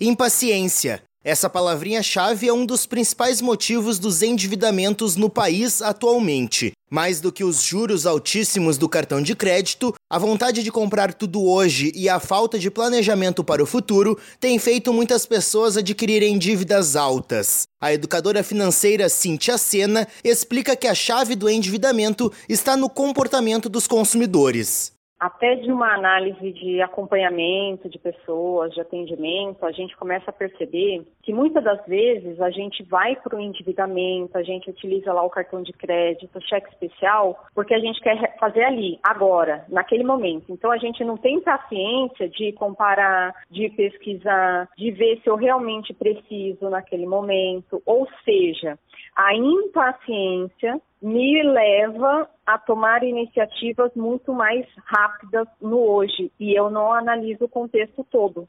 Impaciência. Essa palavrinha-chave é um dos principais motivos dos endividamentos no país atualmente. Mais do que os juros altíssimos do cartão de crédito, a vontade de comprar tudo hoje e a falta de planejamento para o futuro têm feito muitas pessoas adquirirem dívidas altas. A educadora financeira Cintia Sena explica que a chave do endividamento está no comportamento dos consumidores até de uma análise de acompanhamento de pessoas, de atendimento, a gente começa a perceber que muitas das vezes a gente vai para o endividamento, a gente utiliza lá o cartão de crédito, o cheque especial, porque a gente quer fazer ali, agora, naquele momento. Então a gente não tem paciência de comparar, de pesquisar, de ver se eu realmente preciso naquele momento. Ou seja, a impaciência me leva a tomar iniciativas muito mais rápidas no hoje e eu não analiso o contexto todo.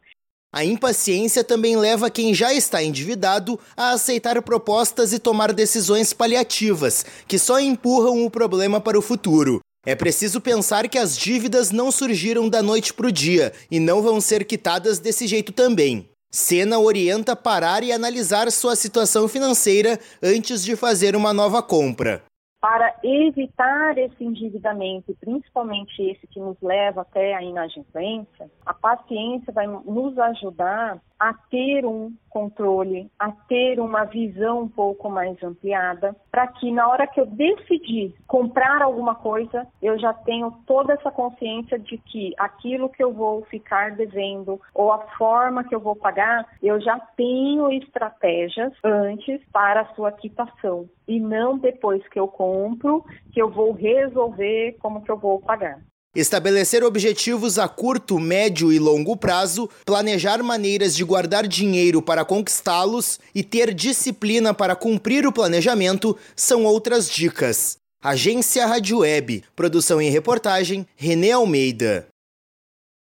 A impaciência também leva quem já está endividado a aceitar propostas e tomar decisões paliativas, que só empurram o problema para o futuro. É preciso pensar que as dívidas não surgiram da noite para o dia e não vão ser quitadas desse jeito também. Sena orienta parar e analisar sua situação financeira antes de fazer uma nova compra. Para evitar esse endividamento, principalmente esse que nos leva até a inadimplência, a paciência vai nos ajudar a ter um controle, a ter uma visão um pouco mais ampliada, para que na hora que eu decidir comprar alguma coisa, eu já tenho toda essa consciência de que aquilo que eu vou ficar devendo ou a forma que eu vou pagar, eu já tenho estratégias antes para a sua quitação e não depois que eu compro que eu vou resolver como que eu vou pagar. Estabelecer objetivos a curto, médio e longo prazo, planejar maneiras de guardar dinheiro para conquistá-los e ter disciplina para cumprir o planejamento são outras dicas. Agência Rádio Web, produção e reportagem Renê Almeida.